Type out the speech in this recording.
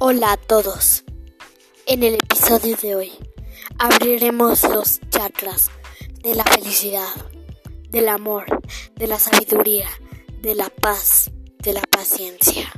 Hola a todos. En el episodio de hoy abriremos los chakras de la felicidad, del amor, de la sabiduría, de la paz, de la paciencia.